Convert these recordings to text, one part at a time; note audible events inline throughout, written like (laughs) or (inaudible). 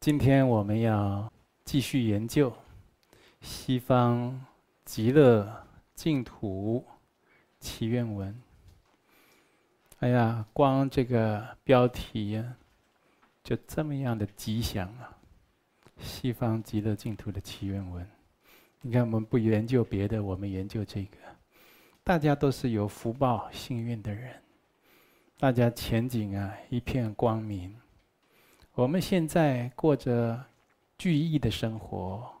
今天我们要继续研究西方极乐净土祈愿文。哎呀，光这个标题呀，就这么样的吉祥啊！西方极乐净土的祈愿文。你看，我们不研究别的，我们研究这个。大家都是有福报、幸运的人，大家前景啊一片光明。我们现在过着聚义的生活，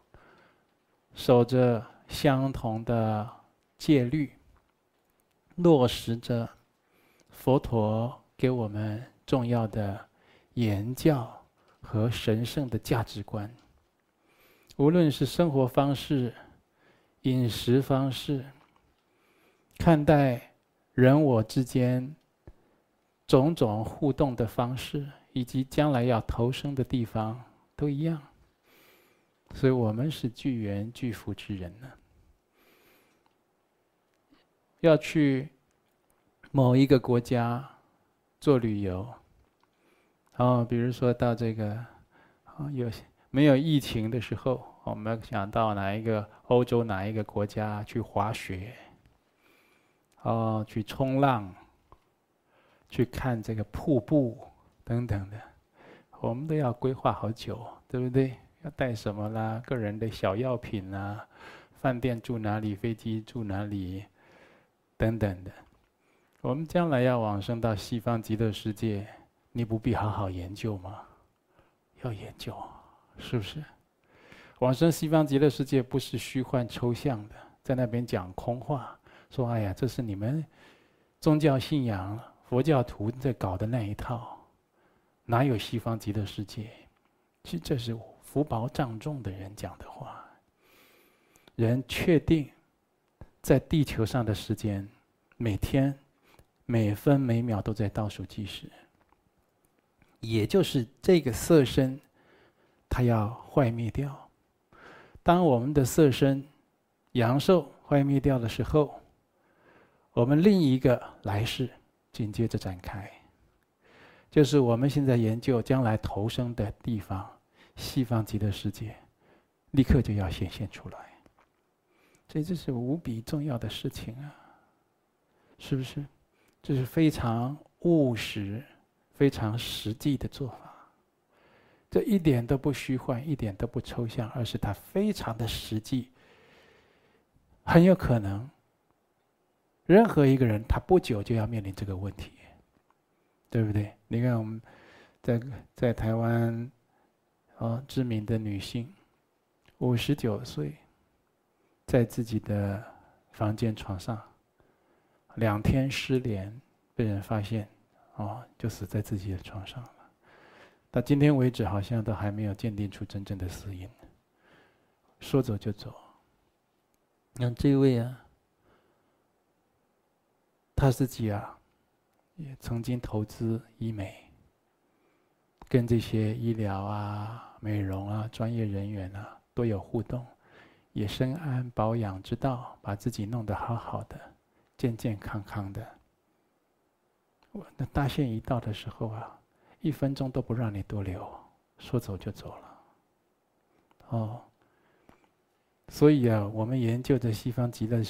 守着相同的戒律，落实着佛陀给我们重要的言教和神圣的价值观。无论是生活方式、饮食方式，看待人我之间种种互动的方式，以及将来要投生的地方，都一样。所以我们是聚缘聚福之人呢。要去某一个国家做旅游，哦，比如说到这个，哦，有没有疫情的时候？我们想到哪一个欧洲哪一个国家去滑雪，哦，去冲浪，去看这个瀑布等等的，我们都要规划好久，对不对？要带什么啦？个人的小药品啊，饭店住哪里？飞机住哪里？等等的。我们将来要往生到西方极乐世界，你不必好好研究吗？要研究，是不是？往生西方极乐世界不是虚幻抽象的，在那边讲空话，说：“哎呀，这是你们宗教信仰佛教徒在搞的那一套，哪有西方极乐世界？”其实这是福薄障重的人讲的话。人确定在地球上的时间，每天每分每秒都在倒数计时，也就是这个色身，它要坏灭掉。当我们的色身阳寿坏灭掉的时候，我们另一个来世紧接着展开，就是我们现在研究将来投生的地方——西方极乐世界，立刻就要显现出来。所以这是无比重要的事情啊，是不是？这是非常务实、非常实际的做法。这一点都不虚幻，一点都不抽象，而是它非常的实际。很有可能，任何一个人他不久就要面临这个问题，对不对？你看我们在在台湾，啊，知名的女性，五十九岁，在自己的房间床上，两天失联，被人发现，哦，就死在自己的床上了。到今天为止，好像都还没有鉴定出真正的死因。说走就走。那这位啊，他自己啊，曾经投资医美，跟这些医疗啊、美容啊专业人员啊都有互动，也深谙保养之道，把自己弄得好好的、健健康康的。我那大限一到的时候啊。一分钟都不让你多留，说走就走了。哦，所以啊，我们研究的西方极乐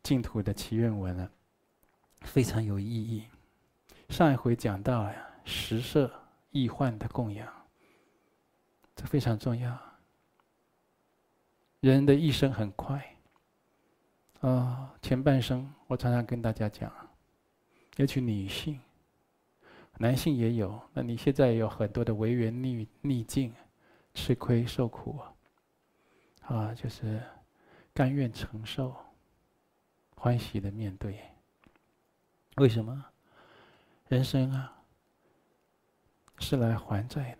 净土的祈愿文啊，非常有意义。上一回讲到呀，十色易患的供养，这非常重要。人的一生很快，啊、前半生我常常跟大家讲，尤其女性。男性也有，那你现在有很多的违缘逆逆境，吃亏受苦啊，啊，就是甘愿承受，欢喜的面对。为什么？人生啊，是来还债的，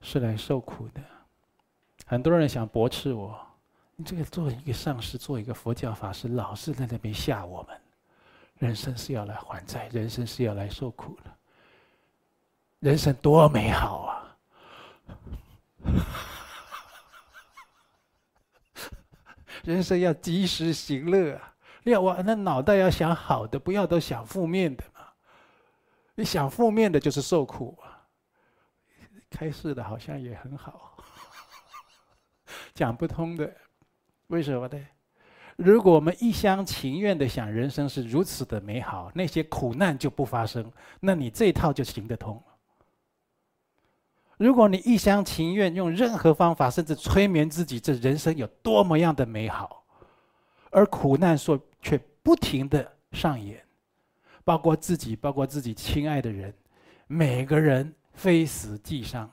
是来受苦的。很多人想驳斥我，你这个做一个上师，做一个佛教法师，老是在那边吓我们。人生是要来还债，人生是要来受苦的。人生多美好啊！(laughs) 人生要及时行乐啊！要我那脑袋要想好的，不要都想负面的嘛。你想负面的，就是受苦啊。开示的好像也很好，讲不通的，为什么呢？如果我们一厢情愿的想人生是如此的美好，那些苦难就不发生，那你这一套就行得通。如果你一厢情愿用任何方法，甚至催眠自己，这人生有多么样的美好，而苦难说却不停的上演，包括自己，包括自己亲爱的人，每个人非死即伤，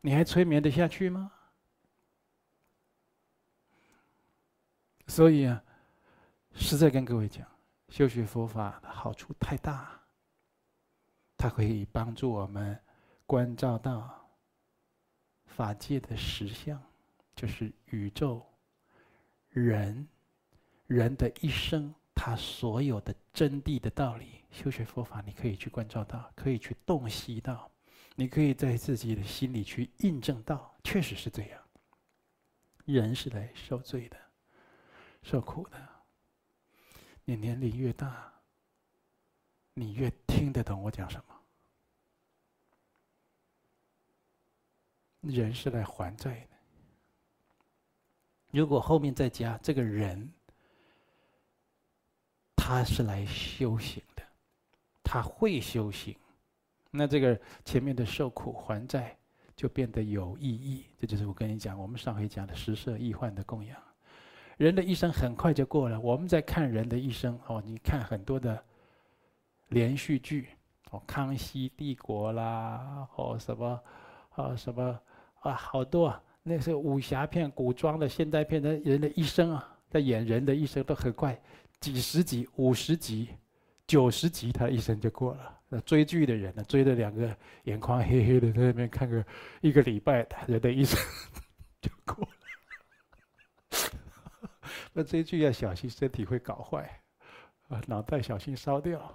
你还催眠得下去吗？所以啊，实在跟各位讲，修学佛法的好处太大。它可以帮助我们关照到法界的实相，就是宇宙、人、人的一生，他所有的真谛的道理。修学佛法，你可以去关照到，可以去洞悉到，你可以在自己的心里去印证到，确实是这样。人是来受罪的。受苦的，你年龄越大，你越听得懂我讲什么。人是来还债的。如果后面再加这个人，他是来修行的，他会修行，那这个前面的受苦还债就变得有意义。这就是我跟你讲，我们上回讲的十色易幻的供养。人的一生很快就过了。我们在看人的一生哦，你看很多的连续剧，哦，康熙帝国啦，哦什么，啊什么啊，好多啊，那是武侠片、古装的、现代片的人的一生啊，在演人的一生都很快，几十集、五十集、九十集，他一生就过了。那追剧的人呢，追了两个眼眶黑黑的，在那边看个一个礼拜，他人的一生 (laughs) 就过了。(laughs) 那追剧要小心，身体会搞坏，啊，脑袋小心烧掉。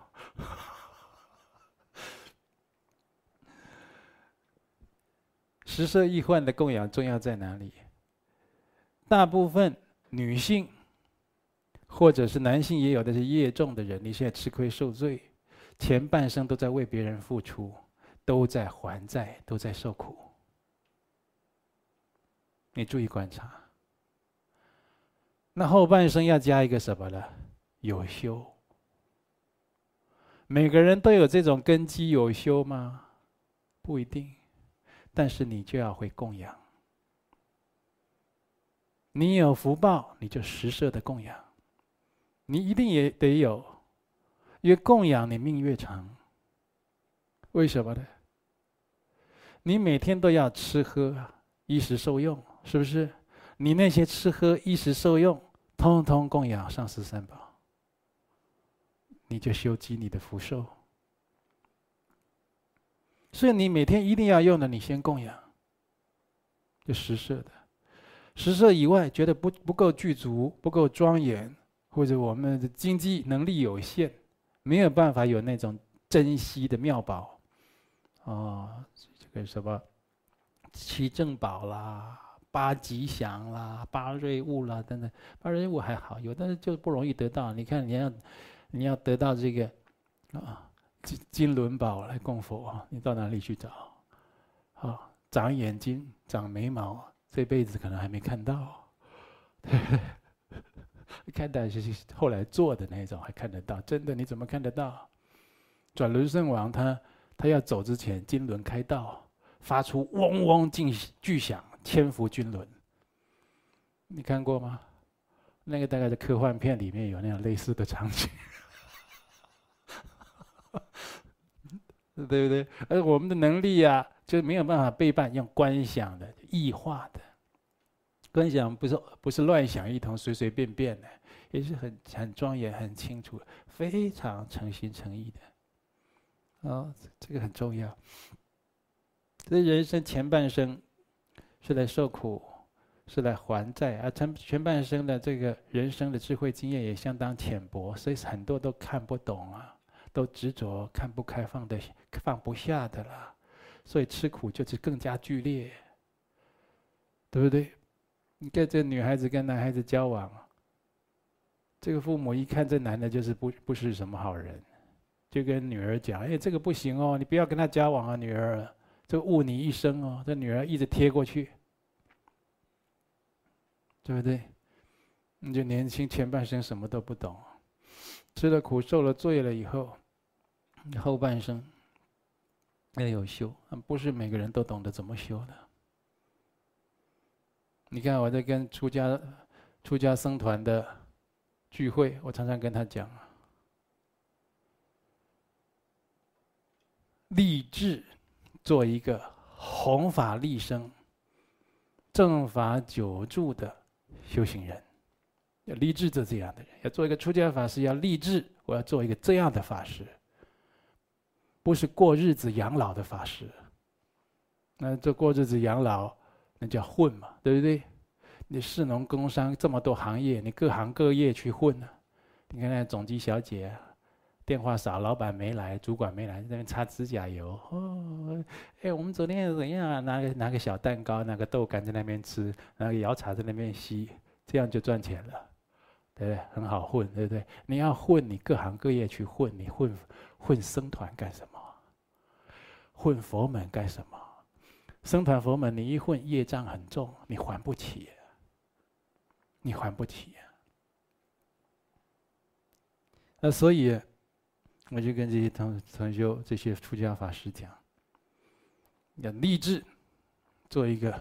十色易幻的供养重要在哪里？大部分女性，或者是男性也有的是业重的人，你现在吃亏受罪，前半生都在为别人付出，都在还债，都在受苦。你注意观察。那后半生要加一个什么呢？有修。每个人都有这种根基有修吗？不一定，但是你就要会供养。你有福报，你就十摄的供养。你一定也得有，越供养你命越长。为什么呢？你每天都要吃喝，衣食受用，是不是？你那些吃喝衣食受用，通通供养上师三宝，你就修积你的福寿。所以你每天一定要用的，你先供养，就十色的。十色以外，觉得不不够具足，不够庄严，或者我们的经济能力有限，没有办法有那种珍稀的妙宝，啊，这个什么七正宝啦。八吉祥啦，八瑞物啦，等等，八瑞物还好有，但是就不容易得到。你看，你要你要得到这个啊金金轮宝来供佛，你到哪里去找？啊，长眼睛、长眉毛，这辈子可能还没看到。(laughs) 看到是后来做的那种，还看得到。真的，你怎么看得到？转轮圣王他他要走之前，金轮开道，发出嗡嗡巨巨响。千佛君轮，你看过吗？那个大概在科幻片里面有那样类似的场景，对不对？而我们的能力、啊，就没有办法背办用观想的、异化的。观想不是不是乱想一通、随随便便的，也是很很庄严、很清楚、非常诚心诚意的。哦，这个很重要。这人生前半生。是来受苦，是来还债，而前前半生的这个人生的智慧经验也相当浅薄，所以很多都看不懂啊，都执着看不开放的放不下的了，所以吃苦就是更加剧烈，对不对？你跟这女孩子跟男孩子交往，这个父母一看这男的就是不不是什么好人，就跟女儿讲：“哎，这个不行哦，你不要跟他交往啊，女儿，这误你一生哦。”这女儿一直贴过去，对不对？你就年轻前半生什么都不懂，吃了苦受了罪了以后，后半生要有修，不是每个人都懂得怎么修的。你看我在跟出家出家僧团的聚会，我常常跟他讲。立志做一个弘法利生、正法久住的修行人，要立志做这样的人。要做一个出家法师，要立志，我要做一个这样的法师，不是过日子养老的法师。那这过日子养老，那叫混嘛，对不对？你士农工商这么多行业，你各行各业去混呢？你看那总机小姐。电话少，老板没来，主管没来，在那边擦指甲油。哦，哎，我们昨天怎样啊？拿个拿个小蛋糕，拿个豆干在那边吃，拿个摇茶在那边吸，这样就赚钱了，对不对？很好混，对不对？你要混，你各行各业去混，你混混生团干什么？混佛门干什么？僧团佛门，你一混业障很重，你还不起，你还不起。那所以。我就跟这些同同修、这些出家法师讲，要立志做一个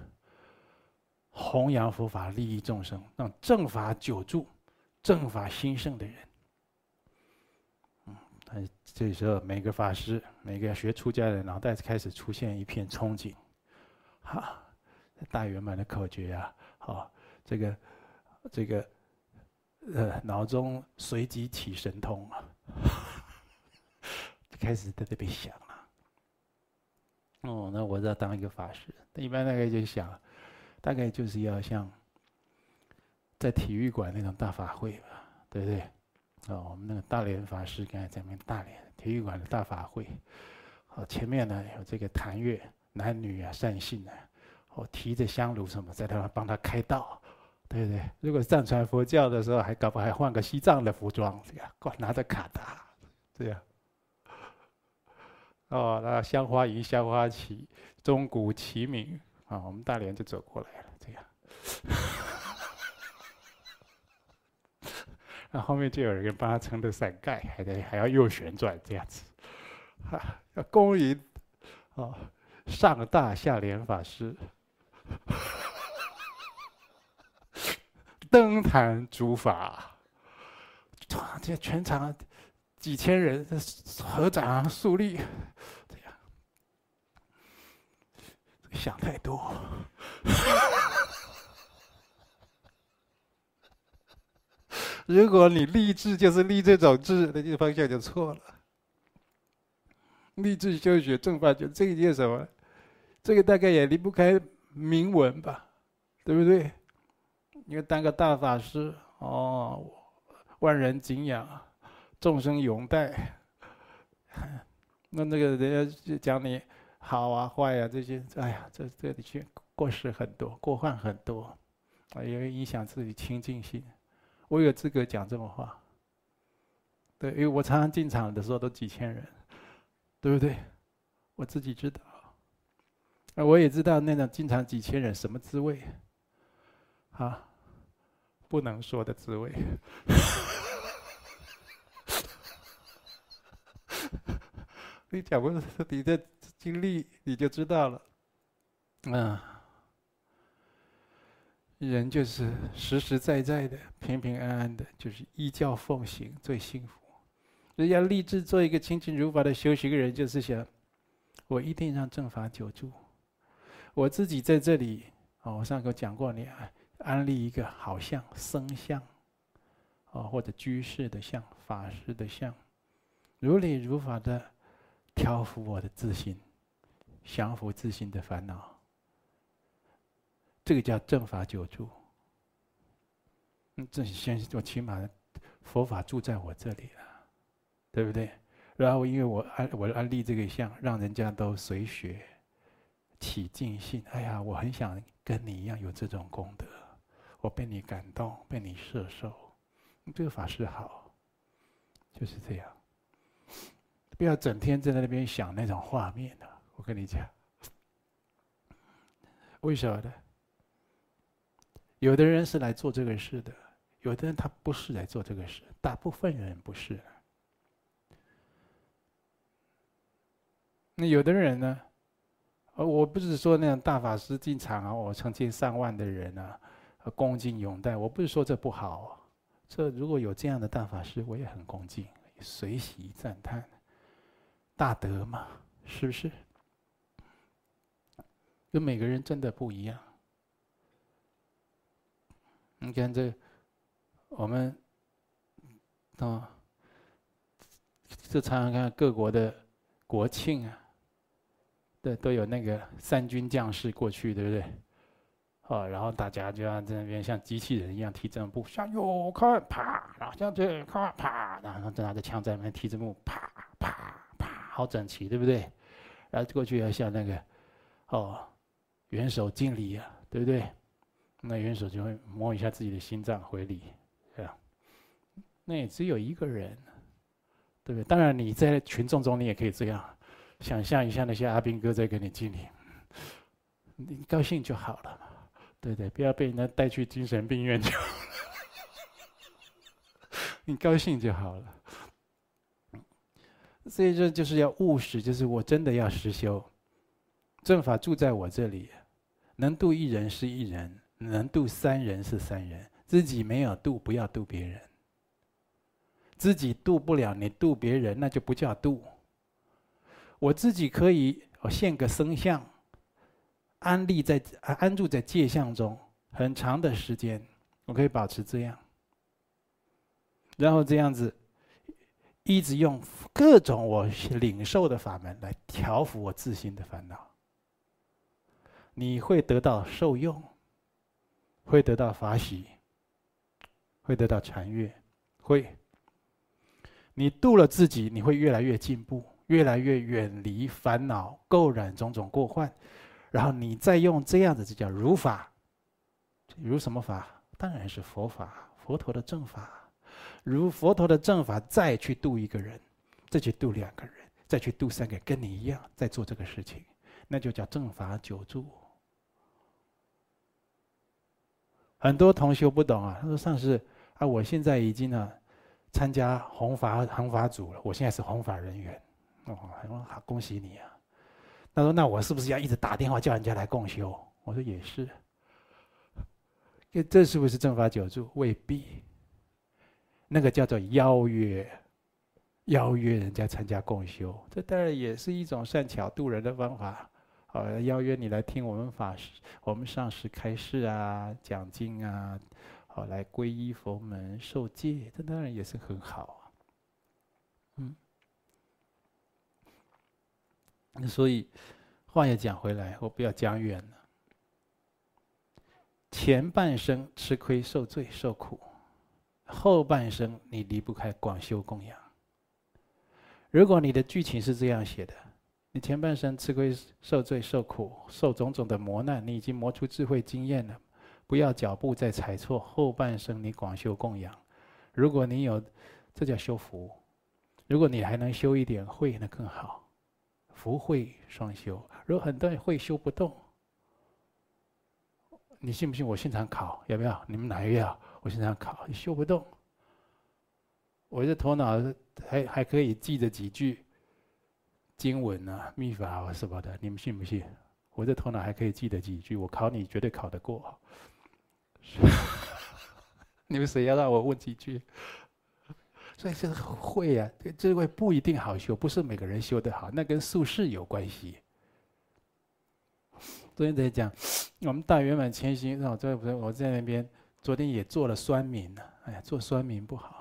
弘扬佛法、利益众生、让正法久住、正法兴盛的人。这时候每个法师、每个学出家的脑袋开始出现一片憧憬，哈，大圆满的口诀啊，好，这个这个呃，脑中随即起神通啊。(laughs) 开始在这边想了，哦，那我要当一个法师。一般大概就想，大概就是要像在体育馆那种大法会吧，对不对？哦，我们那个大连法师刚才在那边大连体育馆的大法会，哦，前面呢有这个坛乐，男女啊善信啊，哦，提着香炉什么，在那帮他开道，对不对？如果藏传佛教的时候，还搞不好还换个西藏的服装，这样，拿着卡达，这样。哦，那香花迎香花旗，钟鼓齐鸣啊！我们大连就走过来了，这样。那后面就有人帮他撑着伞盖，还得还要右旋转这样子。啊，要恭迎啊，上大下莲法师登坛主法。哇，这全场。几千人合掌肃立，这样想太多。如果你立志就是立这种志，那这个方向就错了。立志修学正法，就这个叫什么？这个大概也离不开铭文吧，对不对？因为当个大法师，哦，万人敬仰。众生拥戴，(laughs) 那那个人家就讲你好啊坏啊这些，哎呀，这这里去过失很多，过患很多，啊，也会影响自己清净心。我有资格讲这种话，对，因为我常常进场的时候都几千人，对不对？我自己知道，啊，我也知道那种进场几千人什么滋味，啊，不能说的滋味。(laughs) 你讲过 (laughs) 你的经历，你就知道了。嗯，人就是实实在在的、平平安安的，就是依教奉行最幸福。人家立志做一个清净如法的修行人，就是想，我一定让正法久住。我自己在这里，哦，我上课讲过，你安立一个好像僧像，哦，或者居士的像、法师的像，如理如法的。调伏我的自信，降服自信的烦恼。这个叫正法久住。嗯，这先我起码佛法住在我这里了，对不对？然后因为我安我安立这个相，让人家都随学起敬信。哎呀，我很想跟你一样有这种功德，我被你感动，被你摄受。这个法是好，就是这样。不要整天在那边想那种画面的。我跟你讲，为什么呢？有的人是来做这个事的，有的人他不是来做这个事，大部分人不是。那有的人呢？呃，我不是说那种大法师进场啊，我成千上万的人啊，恭敬拥戴。我不是说这不好，这如果有这样的大法师，我也很恭敬，随喜赞叹，大德嘛，是不是？跟每个人真的不一样。你看这，我们啊，这常常看各国的国庆啊，对，都有那个三军将士过去，对不对？哦，然后大家就要在那边像机器人一样踢正步，向右看，啪，然后向左看，啪，然后拿着枪在那边踢正步，啪啪啪，好整齐，对不对？然后过去要像那个，哦，元首敬礼啊，对不对？那元首就会摸一下自己的心脏回礼，对吧？那也只有一个人，对不对？当然你在群众中，你也可以这样想象一下，那些阿兵哥在给你敬礼，你高兴就好了，对对，不要被人家带去精神病院就，(laughs) 你高兴就好了。所以这就是要务实，就是我真的要实修，正法住在我这里，能度一人是一人。能度三人是三人，自己没有度，不要度别人。自己度不了，你度别人，那就不叫度。我自己可以，我现个僧相，安立在安住在界相中很长的时间，我可以保持这样。然后这样子，一直用各种我领受的法门来调伏我自心的烦恼，你会得到受用。会得到法喜，会得到禅悦，会。你度了自己，你会越来越进步，越来越远离烦恼垢染种种过患，然后你再用这样子，就叫如法。如什么法？当然是佛法，佛陀的正法。如佛陀的正法，再去度一个人，再去度两个人，再去度三个，跟你一样在做这个事情，那就叫正法久住。很多同学不懂啊，他说：“上师啊，我现在已经呢参加弘法弘法组了，我现在是弘法人员。”哦，好，恭喜你啊！他说：“那我是不是要一直打电话叫人家来共修？”我说：“也是。”这是不是正法久住？未必。那个叫做邀约，邀约人家参加共修，这当然也是一种善巧度人的方法。好，邀约你来听我们法师、我们上师开示啊、讲经啊，好，来皈依佛门、受戒，这当然也是很好啊。嗯，那所以话也讲回来，我不要讲远了。前半生吃亏、受罪、受苦，后半生你离不开广修供养。如果你的剧情是这样写的。你前半生吃亏、受罪、受苦、受种种的磨难，你已经磨出智慧经验了，不要脚步再踩错。后半生你广修供养，如果你有，这叫修福。如果你还能修一点慧，那更好，福慧双修。如果很多人慧修不动，你信不信？我现场考，要不要？你们哪一个要？我现场考，你修不动，我这头脑还还可以记得几句。经文啊，秘法啊什么的，你们信不信？我这头脑还可以记得几句，我考你绝对考得过。(laughs) 你们谁要让我问几句？所以这个会啊，这这位不一定好修，不是每个人修得好，那跟宿世有关系。昨天在讲，我们大圆满前行，我在我在那边，昨天也做了酸民呢。哎呀，做酸民不好。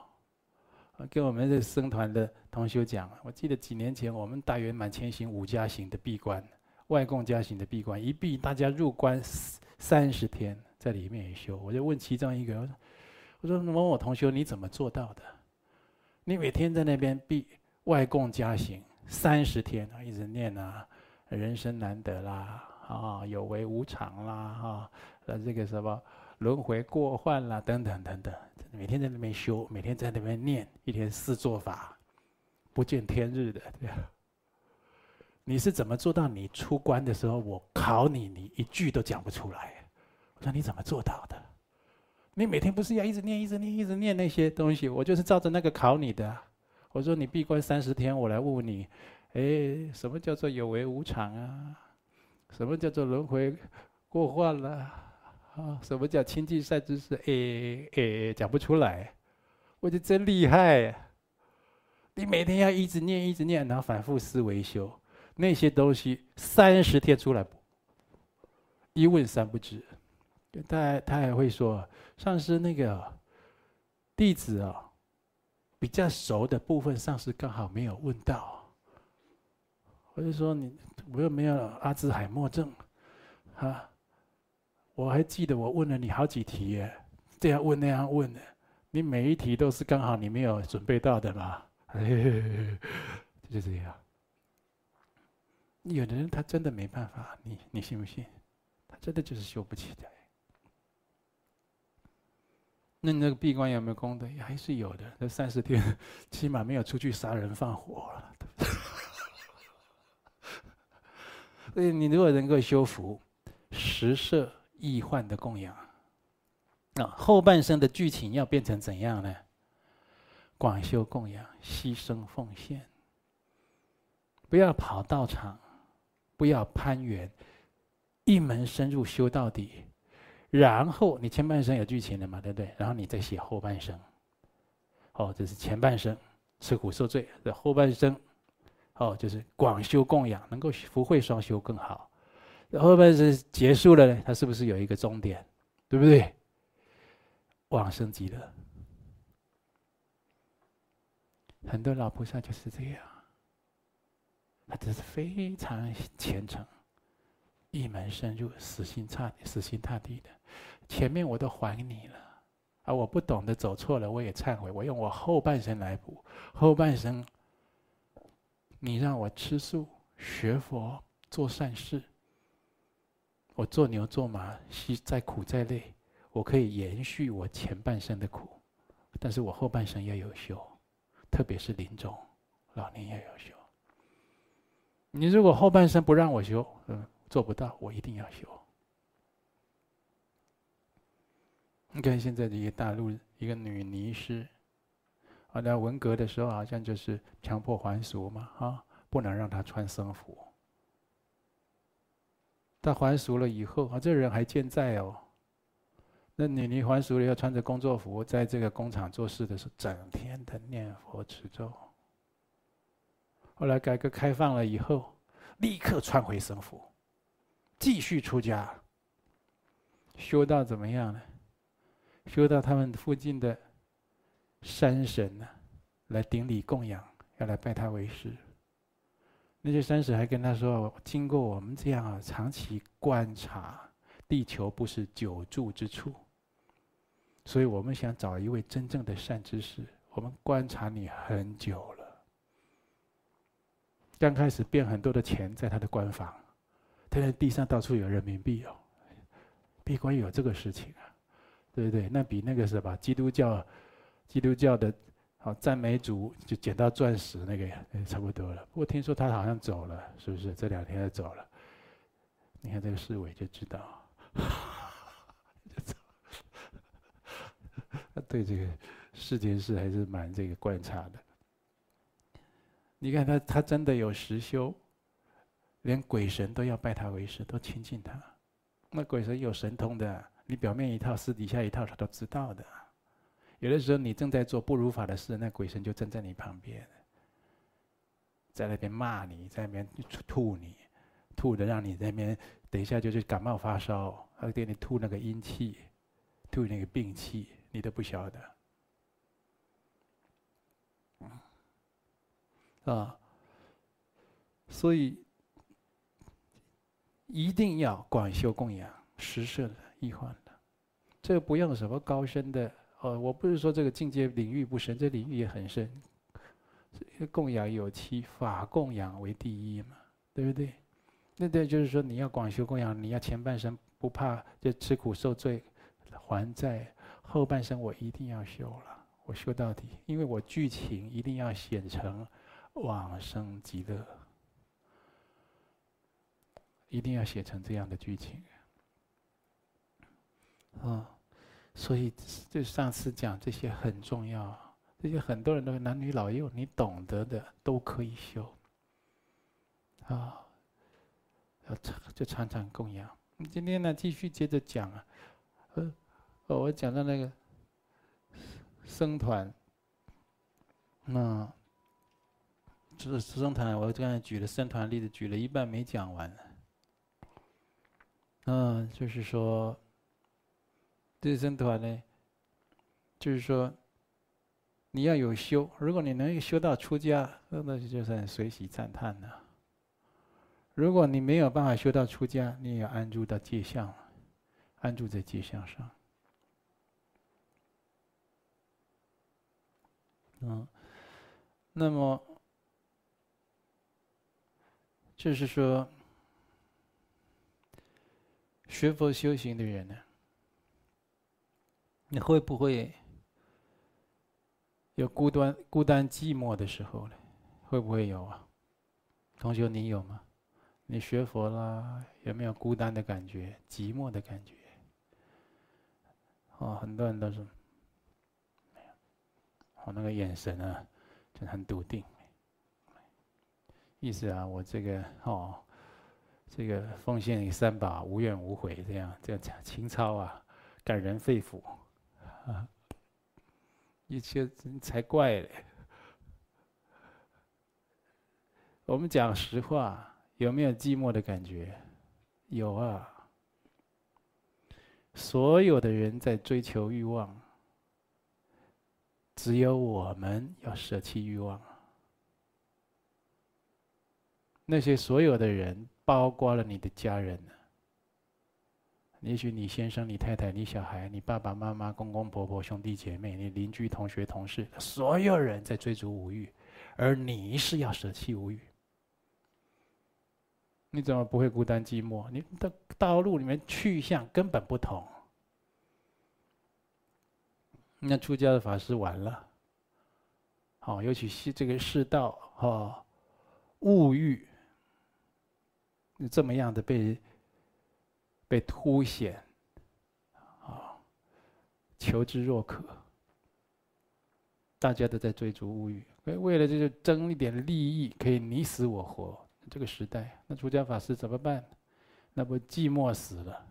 跟我们这僧团的同修讲，我记得几年前我们大圆满前行五加行的闭关，外供加行的闭关，一闭大家入关三十天，在里面也修。我就问其中一个，我说：“我说某某同修，你怎么做到的？你每天在那边闭外供加行三十天啊，一直念啊，人生难得啦，啊，有为无常啦，啊，呃，这个什么？”轮回过患啦，等等等等，每天在那边修，每天在那边念，一天四做法，不见天日的，对吧？你是怎么做到？你出关的时候，我考你，你一句都讲不出来。我说你怎么做到的？你每天不是要一直念、一直念、一直念那些东西？我就是照着那个考你的。我说你闭关三十天，我来问问你，哎，什么叫做有为无常啊？什么叫做轮回过患了？啊什么叫亲近善知识？哎哎，讲不出来。我就真厉害。你每天要一直念、一直念，然后反复思维修。那些东西三十天出来，一问三不知。他他还会说，上师那个弟子啊，比较熟的部分，上师刚好没有问到。我就说你，我又没有阿兹海默症，啊，我还记得我问了你好几题耶，这样问那样问的，你每一题都是刚好你没有准备到的嘛，(laughs) 就这样。有的人他真的没办法，你你信不信？他真的就是修不起来。那你那个闭关有没有功德？还是有的。那三十天 (laughs) 起码没有出去杀人放火了。(laughs) 所以你如果能够修福，十色易患的供养，那后半生的剧情要变成怎样呢？广修供养，牺牲奉献，不要跑道场。不要攀缘，一门深入修到底，然后你前半生有剧情了嘛，对不对？然后你再写后半生。哦，这是前半生吃苦受罪，这后半生，哦，就是广修供养，能够福慧双修更好。后半生结束了呢，它是不是有一个终点？对不对？往生极乐。很多老菩萨就是这样。他这是非常虔诚，一门深入，死心塌死心塌地的。前面我都还你了，啊，我不懂得走错了，我也忏悔。我用我后半生来补，后半生，你让我吃素、学佛、做善事，我做牛做马是，再苦再累，我可以延续我前半生的苦，但是我后半生要有修，特别是临终老年要有修。你如果后半生不让我修，嗯，做不到，我一定要修。你看现在的一些大陆一个女尼师，啊，在文革的时候好像就是强迫还俗嘛，啊，不能让她穿僧服。他还俗了以后，啊，这人还健在哦。那女尼还俗了，要穿着工作服，在这个工厂做事的时候，整天的念佛持咒。后来改革开放了以后，立刻穿回僧服，继续出家。修到怎么样呢？修到他们附近的山神呢，来顶礼供养，要来拜他为师。那些山神还跟他说：“经过我们这样，长期观察，地球不是久住之处，所以我们想找一位真正的善知识。我们观察你很久了。”刚开始变很多的钱在他的官房，他在地上到处有人民币哦，闭关有这个事情啊，对不对？那比那个什么基督教，基督教的，好赞美主就捡到钻石那个也差不多了。不过听说他好像走了，是不是？这两天他走了，你看这个侍卫就知道，就走。他对这个世间事还是蛮这个观察的。你看他，他真的有实修，连鬼神都要拜他为师，都亲近他。那鬼神有神通的，你表面一套，私底下一套，他都知道的。有的时候你正在做不如法的事，那鬼神就站在你旁边，在那边骂你，在那边吐你，吐的让你那边等一下就是感冒发烧，他给你吐那个阴气，吐那个病气，你都不晓得。啊，所以一定要广修供养，十摄的易患的，这不用什么高深的哦。我不是说这个境界领域不深，这领域也很深。供养有七，法供养为第一嘛，对不对？那对，就是说你要广修供养，你要前半生不怕就吃苦受罪还债，后半生我一定要修了，我修到底，因为我剧情一定要写成。往生极乐。一定要写成这样的剧情。啊，所以就上次讲这些很重要，这些很多人都男女老幼，你懂得的都可以修。啊，要常就常常供养。今天呢，继续接着讲啊，呃，我讲到那个僧团，那这僧团，我刚才举了僧团例子，举了一半没讲完。嗯，就是说。这僧团呢，就是说，你要有修。如果你能修到出家，那那就算随喜赞叹了。如果你没有办法修到出家，你也要安住到界相，安住在界相上。嗯，那么就是说，学佛修行的人呢？你会不会有孤单、孤单寂寞的时候呢？会不会有啊？同学，你有吗？你学佛啦，有没有孤单的感觉、寂寞的感觉？哦，很多人都是没有。我那个眼神啊，就很笃定。意思啊，我这个哦，这个奉献三宝，无怨无悔，这样这样情操啊，感人肺腑。啊，一切才怪嘞！我们讲实话，有没有寂寞的感觉？有啊。所有的人在追求欲望，只有我们要舍弃欲望。那些所有的人，包括了你的家人。也许你先生、你太太、你小孩、你爸爸妈妈、公公婆婆、兄弟姐妹、你邻居、同学、同事，所有人在追逐五欲，而你是要舍弃五欲。你怎么不会孤单寂寞？你的道路里面去向根本不同。那出家的法师完了，好，尤其是这个世道哈，物欲，你这么样的被。被凸显，啊，求之若渴。大家都在追逐物欲，为为了这个争一点利益，可以你死我活。这个时代，那出家法师怎么办？那不寂寞死了，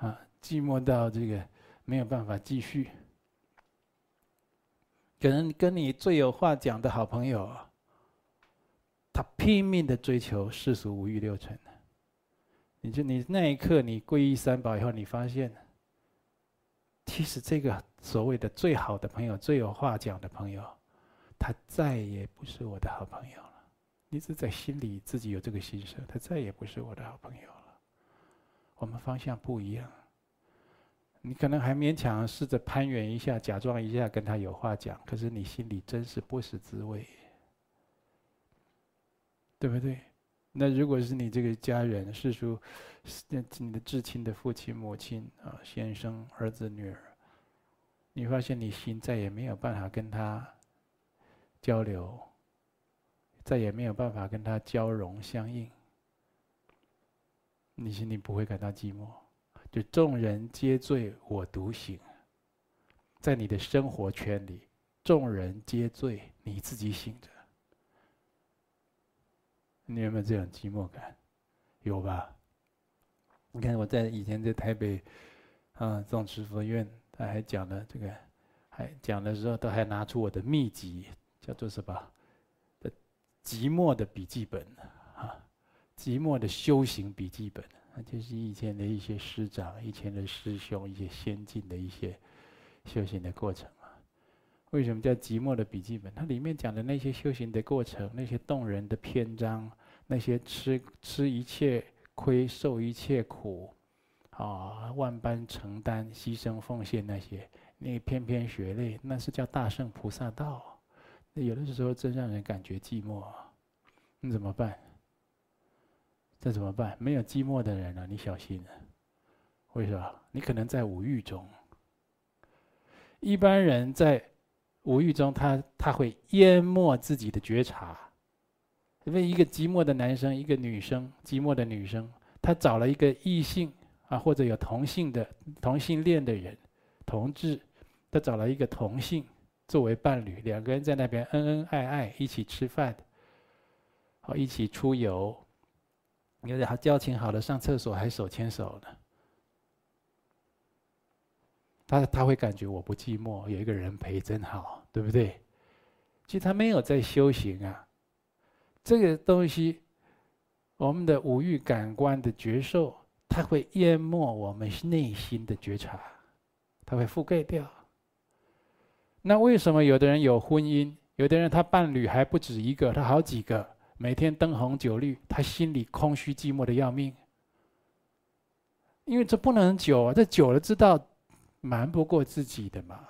啊，寂寞到这个没有办法继续。可能跟你最有话讲的好朋友，他拼命的追求世俗五欲六尘。你就你那一刻，你皈依三宝以后，你发现，其实这个所谓的最好的朋友、最有话讲的朋友，他再也不是我的好朋友了。你只在心里自己有这个心声，他再也不是我的好朋友了。我们方向不一样，你可能还勉强试着攀援一下，假装一下跟他有话讲，可是你心里真是不是滋味，对不对？那如果是你这个家人，是说，那你的至亲的父亲、母亲啊，先生、儿子、女儿，你发现你心再也没有办法跟他交流，再也没有办法跟他交融相应，你心里不会感到寂寞？就众人皆醉我独醒，在你的生活圈里，众人皆醉，你自己醒着。你有没有这种寂寞感？有吧？你看我在以前在台北，啊，总持佛院，他还讲了这个，还讲的时候都还拿出我的秘籍，叫做什么？的寂寞的笔记本啊，寂寞的修行笔记本，那就是以前的一些师长、以前的师兄、一些先进的一些修行的过程。为什么叫寂寞的笔记本？它里面讲的那些修行的过程，那些动人的篇章，那些吃吃一切亏、受一切苦，啊，万般承担、牺牲奉献那些，那篇篇血泪，那是叫大圣菩萨道。那有的时候真让人感觉寂寞，你怎么办？这怎么办？没有寂寞的人啊，你小心了。为什么？你可能在五欲中。一般人在。无欲中他，他会淹没自己的觉察。因为一个寂寞的男生，一个女生，寂寞的女生，她找了一个异性啊，或者有同性的同性恋的人，同志，她找了一个同性作为伴侣，两个人在那边恩恩爱爱，一起吃饭，好，一起出游，有点好交情好的，上厕所还手牵手呢。他他会感觉我不寂寞，有一个人陪真好，对不对？其实他没有在修行啊。这个东西，我们的五欲感官的觉受，它会淹没我们内心的觉察，它会覆盖掉。那为什么有的人有婚姻，有的人他伴侣还不止一个，他好几个，每天灯红酒绿，他心里空虚寂寞的要命？因为这不能久啊，这久了知道瞒不过自己的嘛，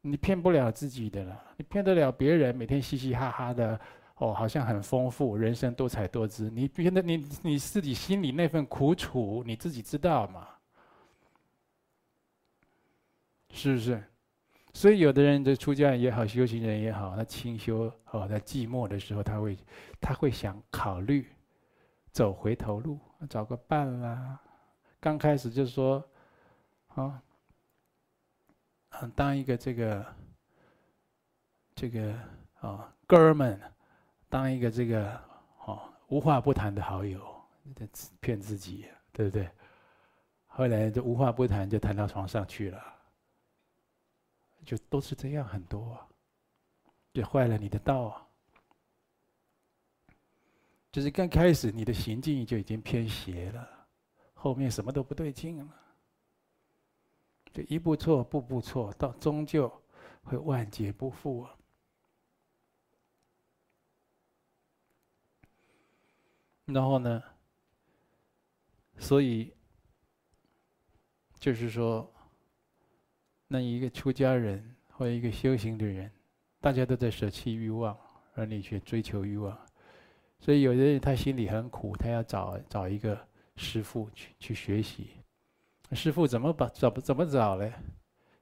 你骗不了自己的了，你骗得了别人，每天嘻嘻哈哈的。哦，好像很丰富，人生多彩多姿。你觉得你你自己心里那份苦楚，你自己知道嘛？是不是？所以有的人，这出家人也好，修行人也好，他清修哦，在寂寞的时候，他会他会想考虑走回头路，找个伴啦。刚开始就说，啊，当一个这个这个啊哥们。当一个这个哦无话不谈的好友，骗自己，对不对？后来就无话不谈，就谈到床上去了，就都是这样很多，啊就坏了你的道啊。就是刚开始你的行径就已经偏邪了，后面什么都不对劲了，就一步错步步错，到终究会万劫不复啊。然后呢？所以就是说，那一个出家人或一个修行的人，大家都在舍弃欲望，而你却追求欲望。所以有的人他心里很苦，他要找找一个师父去去学习。师傅怎么把找怎么找嘞？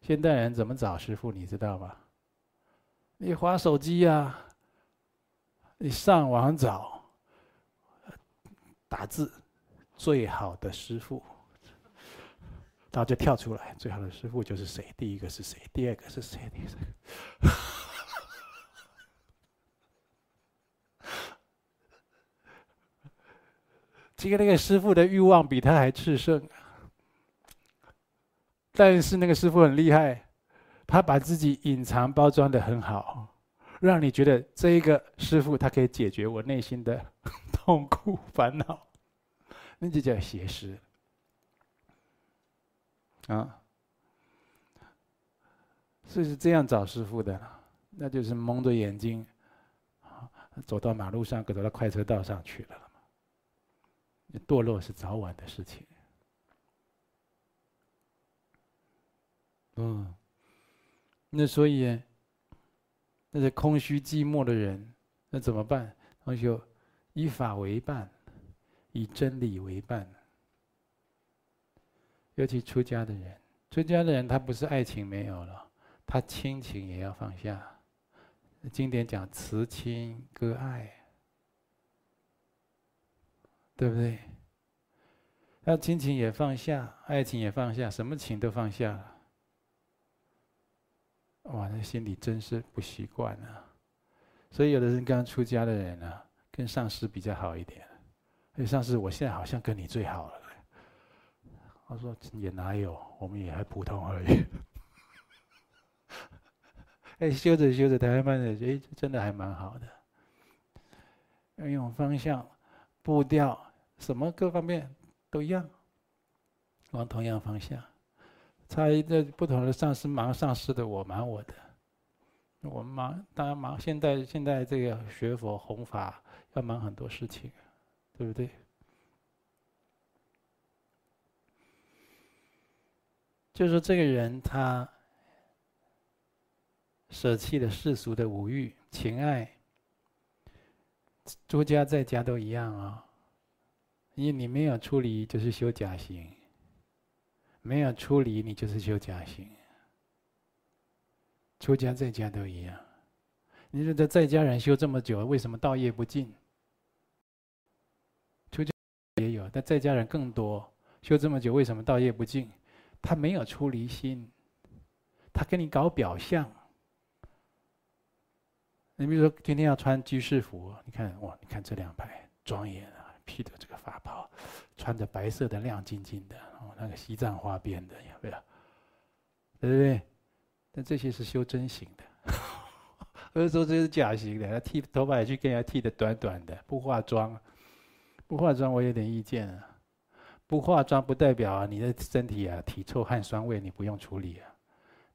现代人怎么找师傅？你知道吗？你滑手机呀、你上网找。打字，最好的师父，他就跳出来。最好的师傅就是谁？第一个是谁？第二个是谁？第三个。(laughs) 这个那个师傅的欲望比他还炽盛，但是那个师傅很厉害，他把自己隐藏包装得很好，让你觉得这一个师傅他可以解决我内心的。痛苦烦恼，(laughs) 那就叫邪师啊！所以是这样找师傅的，那就是蒙着眼睛，走到马路上，走到快车道上去了。堕落是早晚的事情。嗯，那所以，那些空虚寂寞的人，那怎么办？那就。以法为伴，以真理为伴。尤其出家的人，出家的人他不是爱情没有了，他亲情也要放下。经典讲辞亲割爱，对不对？他亲情也放下，爱情也放下，什么情都放下了。哇，那心里真是不习惯啊！所以有的人刚出家的人啊。跟上师比较好一点，哎，上师，我现在好像跟你最好了。他说也哪有，我们也还普通而已。哎，修着修着，台湾的哎，真的还蛮好的。要用方向、步调，什么各方面都一样，往同样方向。差一个不同的上师忙上师的，我忙我的。我们忙，当然忙。现在现在这个学佛弘法。要忙很多事情，对不对？就是，这个人他舍弃了世俗的五欲、情爱，出家在家都一样啊。因为你没有出离，就是修假行；没有出离，你就是修假行。出家在家都一样。你说这在家人修这么久，为什么道业不尽？出家也有，但在家人更多，修这么久，为什么道业不尽？他没有出离心，他跟你搞表象。你比如说，今天要穿居士服，你看哇，你看这两排庄严啊，披着这个法袍，穿着白色的亮晶晶的，那个西藏花边的，有没有？对不对？但这些是修真型的。不是说这是假型的，他剃头发也去给人家剃的短短的，不化妆，不化妆我有点意见啊。不化妆不代表啊，你的身体啊体臭汗酸味你不用处理啊。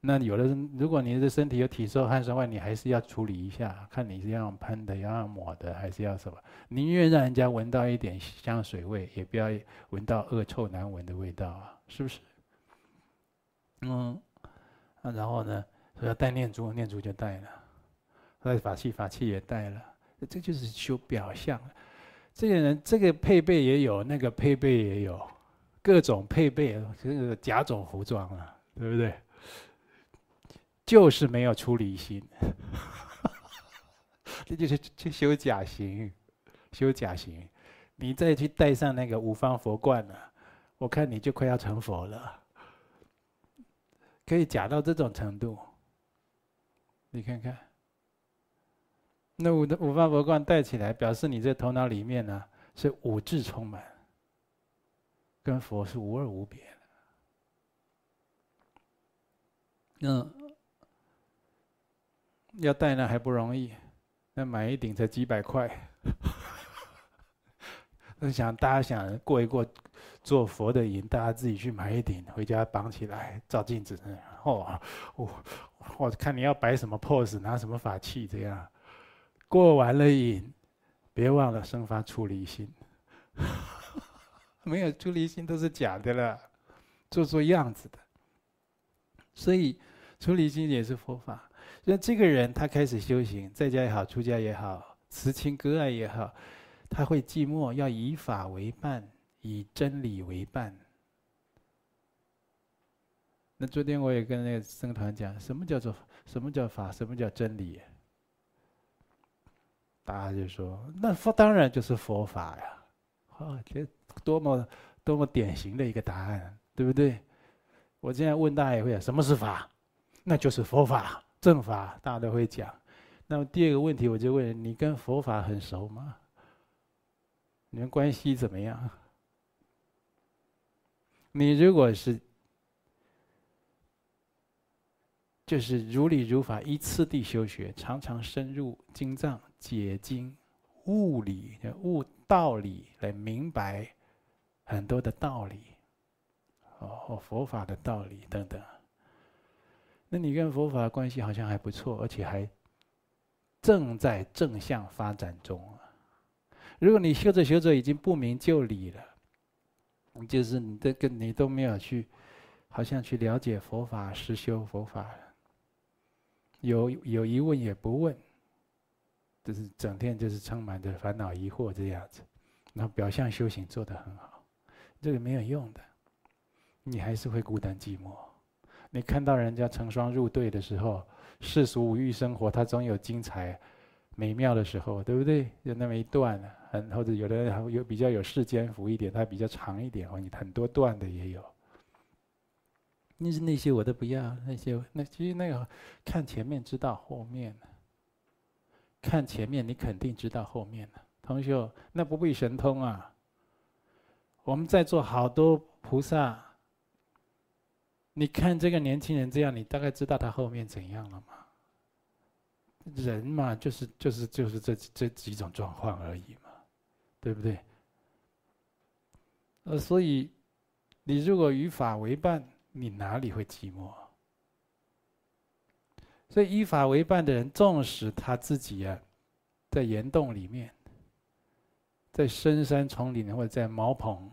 那有的人，如果你的身体有体臭汗酸味，你还是要处理一下，看你是要喷的，要抹的，还是要什么？宁愿让人家闻到一点香水味，也不要闻到恶臭难闻的味道啊，是不是？嗯，啊，然后呢，说要带念珠，念珠就带了。带法器，法器也带了，这就是修表象。这个人，这个配备也有，那个配备也有，各种配备，这个甲种服装啊，对不对？就是没有出离心，(laughs) 这就是去修假行，修假行。你再去戴上那个五方佛冠呢，我看你就快要成佛了，可以假到这种程度，你看看。那五的五方佛冠戴起来，表示你这头脑里面呢是五智充满，跟佛是无二无别的。那要戴呢还不容易，那买一顶才几百块。(laughs) 那想大家想过一过做佛的瘾，大家自己去买一顶回家绑起来，照镜子，哦，我我看你要摆什么 pose，拿什么法器这样。过完了瘾，别忘了生发出离心。(laughs) 没有出离心都是假的了，做做样子的。所以出离心也是佛法。那这个人他开始修行，在家也好，出家也好，慈亲割爱也好，他会寂寞，要以法为伴，以真理为伴。那昨天我也跟那个僧团讲，什么叫做什么叫法，什么叫真理？大家就说：“那佛当然就是佛法呀！”啊，这多么多么典型的一个答案，对不对？我现在问大家也会：“什么是法？”那就是佛法、正法，大家都会讲。那么第二个问题，我就问你：跟佛法很熟吗？你们关系怎么样？你如果是……就是如理如法，依次第修学，常常深入经藏，解经、悟理、悟道理，来明白很多的道理，哦，佛法的道理等等。那你跟佛法关系好像还不错，而且还正在正向发展中。如果你修着修着已经不明就里了，就是你这个你都没有去，好像去了解佛法、实修佛法。有有疑问也不问，就是整天就是充满着烦恼疑惑这样子，然后表象修行做得很好，这个没有用的，你还是会孤单寂寞。你看到人家成双入对的时候，世俗五欲生活，它总有精彩美妙的时候，对不对？有那么一段，很或者有的人有比较有世间福一点，它比较长一点哦，你很多段的也有。那是那些我都不要，那些那其实那个看前面知道后面，看前面你肯定知道后面的。同学，那不必神通啊。我们在座好多菩萨，你看这个年轻人这样，你大概知道他后面怎样了吗？人嘛，就是就是就是这这几种状况而已嘛，对不对？呃，所以你如果与法为伴。你哪里会寂寞？所以依法为伴的人，纵使他自己啊，在岩洞里面，在深山丛林，或者在茅棚，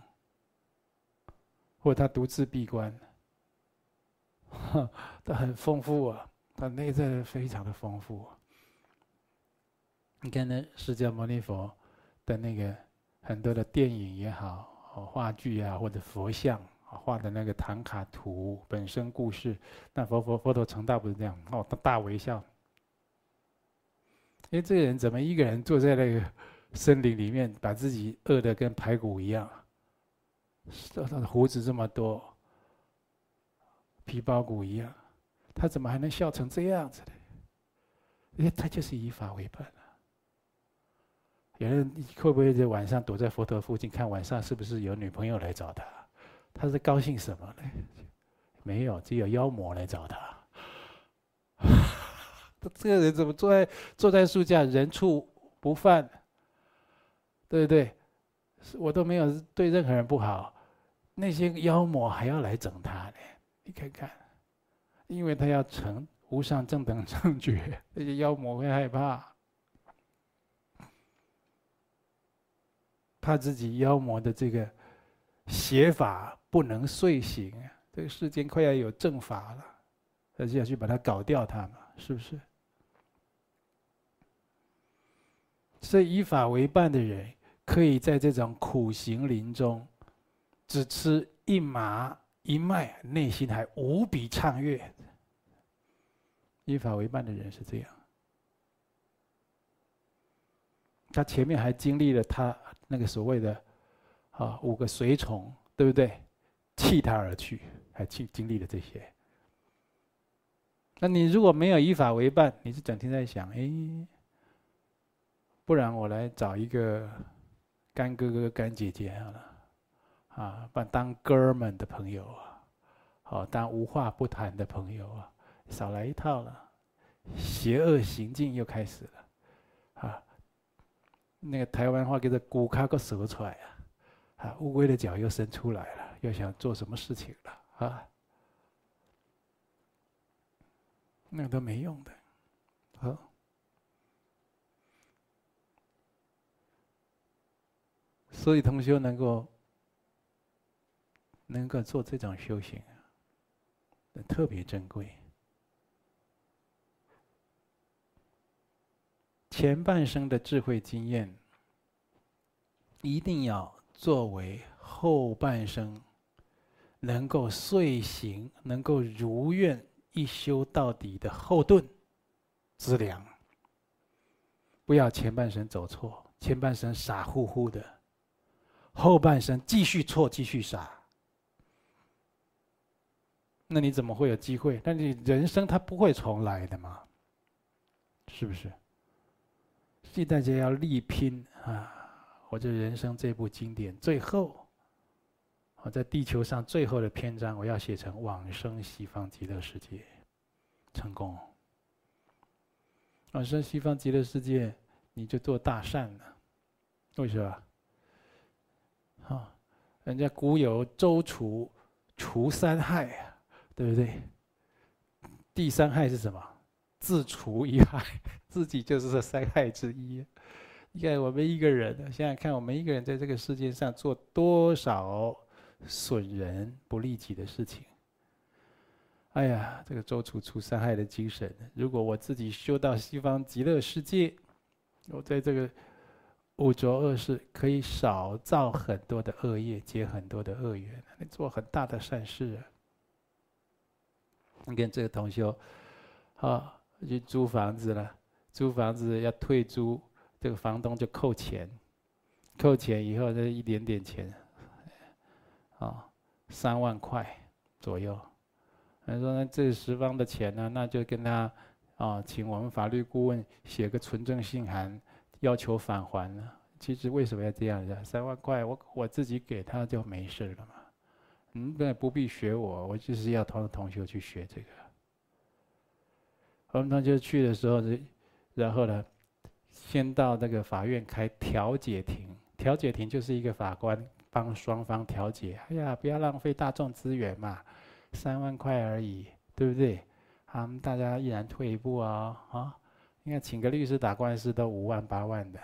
或者他独自闭关，(laughs) 他很丰富啊，他内在非常的丰富。你看那释迦牟尼佛的那个很多的电影也好，哦，话剧啊，或者佛像。画的那个唐卡图本身故事，那佛佛佛陀成道不是这样哦，他大微笑。哎，这个人怎么一个人坐在那个森林里面，把自己饿得跟排骨一样，他的胡子这么多，皮包骨一样，他怎么还能笑成这样子呢？因为他就是以法为本啊。有人会不会在晚上躲在佛陀附近看晚上是不是有女朋友来找他？他是高兴什么呢？没有，只有妖魔来找他。(laughs) 这个人怎么坐在坐在树下，人畜不犯，对不对？我都没有对任何人不好，那些妖魔还要来整他呢？你看看，因为他要成无上正等正觉，(laughs) 那些妖魔会害怕，怕自己妖魔的这个邪法不能遂行啊！这个世间快要有正法了，他就要去把它搞掉，它嘛，是不是？所以以法为伴的人，可以在这种苦行林中，只吃一麻一脉，内心还无比畅悦。依法为伴的人是这样，他前面还经历了他那个所谓的啊五个随从，对不对？弃他而去，还经经历了这些。那你如果没有依法为伴，你是整天在想，哎。不然我来找一个干哥哥、干姐姐好了，啊，把当哥们的朋友啊，好当无话不谈的朋友啊，少来一套了，邪恶行径又开始了，啊，那个台湾话叫做“骨卡个蛇出来啊”，啊，乌龟的脚又伸出来了，又想做什么事情了啊？那都没用的，啊。所以同修能够能够做这种修行，特别珍贵。前半生的智慧经验，一定要作为后半生能够遂行、能够如愿一修到底的后盾资粮。不要前半生走错，前半生傻乎乎的。后半生继续错，继续傻，那你怎么会有机会？但你人生它不会重来的嘛，是不是？所以大家要力拼啊！我这人生这部经典最后，我在地球上最后的篇章，我要写成往生西方极乐世界，成功。往生西方极乐世界，你就做大善了，为什么？啊，人家古有周处除三害，对不对？第三害是什么？自除一害，(laughs) 自己就是这三害之一。你看我们一个人，想想看，我们一个人在这个世界上做多少损人不利己的事情？哎呀，这个周楚除三害的精神，如果我自己修到西方极乐世界，我在这个。五浊恶世可以少造很多的恶业，结很多的恶缘，你做很大的善事啊！你看这个同修，啊，去租房子了，租房子要退租，这个房东就扣钱，扣钱以后这一点点钱，啊，三万块左右。他说：“那这十方的钱呢？那就跟他啊，请我们法律顾问写个存证信函。”要求返还呢？其实为什么要这样子？三万块，我我自己给他就没事了嘛。嗯，那不必学我，我就是要同同学去学这个。我们同学去的时候，然后呢，先到那个法院开调解庭。调解庭就是一个法官帮双方调解。哎呀，不要浪费大众资源嘛，三万块而已，对不对？好，大家毅然退一步啊、哦，啊。你看，请个律师打官司都五万八万的，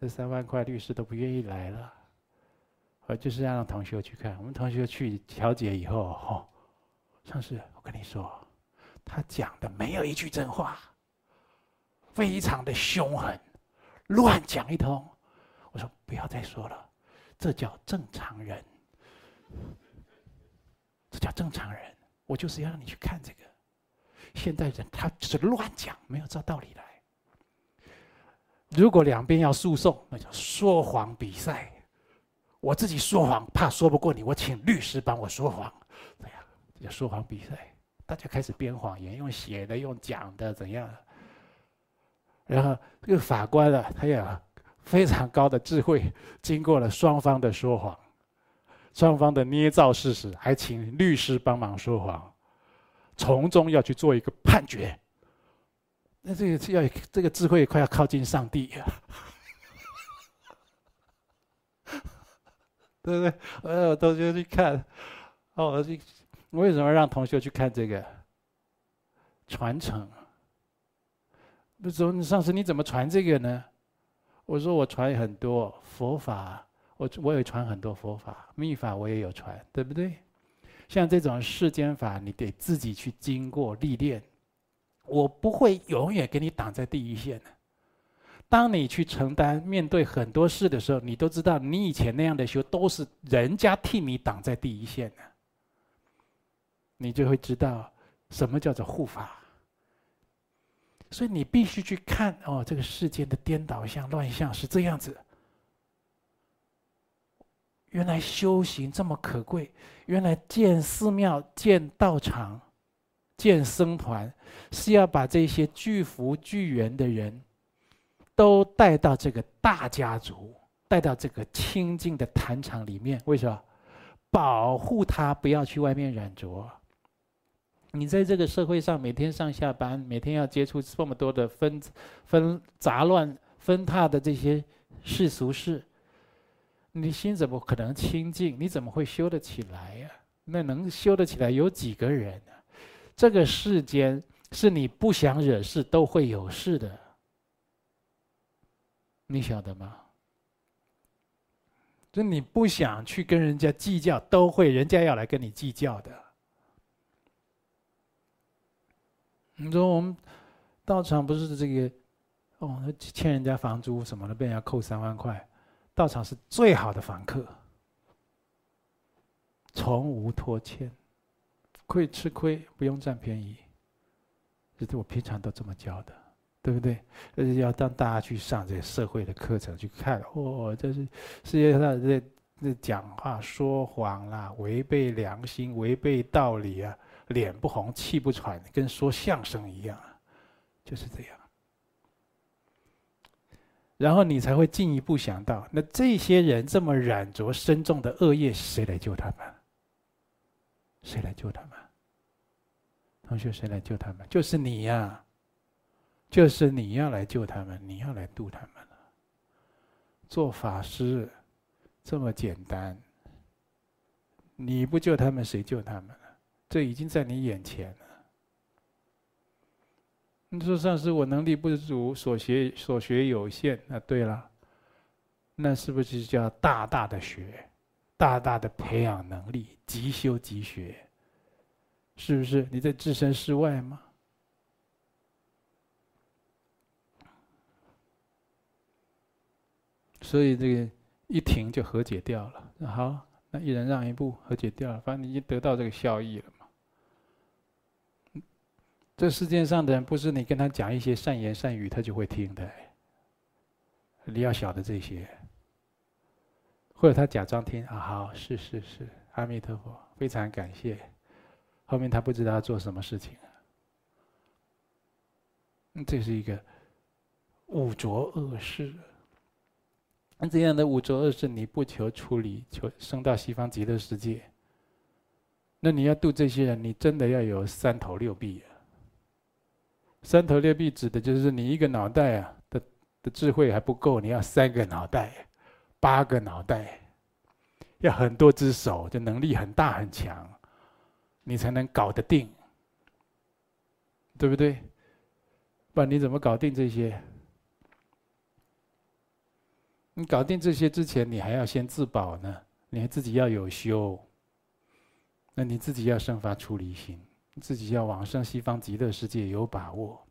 这三万块律师都不愿意来了。我就是让同学去看，我们同学去调解以后，哦，上次我跟你说，他讲的没有一句真话，非常的凶狠，乱讲一通。我说不要再说了，这叫正常人。这叫正常人，我就是要让你去看这个。现代人他只是乱讲，没有照道理来。如果两边要诉讼，那叫说谎比赛。我自己说谎，怕说不过你，我请律师帮我说谎。这样，这叫说谎比赛。大家开始编谎言，用写的，用讲的，怎样？然后这个法官啊，他有非常高的智慧，经过了双方的说谎，双方的捏造事实，还请律师帮忙说谎，从中要去做一个判决。那这个要这个智慧快要靠近上帝呀。对不对？呃，同学去看，哦，我去，为什么让同学去看这个传承？那时候上次你怎么传这个呢？我说我传很多佛法，我我也传很多佛法，密法我也有传，对不对？像这种世间法，你得自己去经过历练，我不会永远给你挡在第一线的。当你去承担面对很多事的时候，你都知道，你以前那样的修都是人家替你挡在第一线的，你就会知道什么叫做护法。所以你必须去看哦，这个世间的颠倒相、乱象是这样子。原来修行这么可贵，原来建寺庙、建道场、建僧团，是要把这些具福具缘的人。都带到这个大家族，带到这个清净的坛场里面。为什么？保护他不要去外面染着。你在这个社会上每天上下班，每天要接触这么多的纷纷杂乱纷沓的这些世俗事，你心怎么可能清净？你怎么会修得起来呀？那能修得起来有几个人呢？这个世间是你不想惹事都会有事的。你晓得吗？就你不想去跟人家计较，都会人家要来跟你计较的。你说我们道场不是这个哦，欠人家房租什么的，被人家扣三万块，道场是最好的房客，从无拖欠，亏吃亏不用占便宜，这是我平常都这么教的。对不对？而且要让大家去上这社会的课程去看，哦，这是世界上这这讲话说谎啦，违背良心，违背道理啊，脸不红气不喘，跟说相声一样，就是这样。然后你才会进一步想到，那这些人这么染着深重的恶业，谁来救他们？谁来救他们？同学，谁来救他们？就是你呀、就是你要来救他们，你要来度他们了。做法师这么简单，你不救他们，谁救他们呢？这已经在你眼前了。你说上师，我能力不足，所学所学有限。那对了，那是不是叫大大的学，大大的培养能力，即修即学？是不是？你在置身事外吗？所以这个一停就和解掉了。那好，那一人让一步，和解掉了。反正你已经得到这个效益了嘛。这世界上的人不是你跟他讲一些善言善语，他就会听的。你要晓得这些，或者他假装听啊，好，是是是，阿弥陀佛，非常感谢。后面他不知道要做什么事情。这是一个五浊恶世。那这样的五浊恶世，你不求处理，求升到西方极乐世界。那你要度这些人，你真的要有三头六臂啊！三头六臂指的就是你一个脑袋啊的的智慧还不够，你要三个脑袋，八个脑袋，要很多只手，就能力很大很强，你才能搞得定，对不对？不然你怎么搞定这些？你搞定这些之前，你还要先自保呢。你还自己要有修，那你自己要生发出离心，自己要往生西方极乐世界有把握。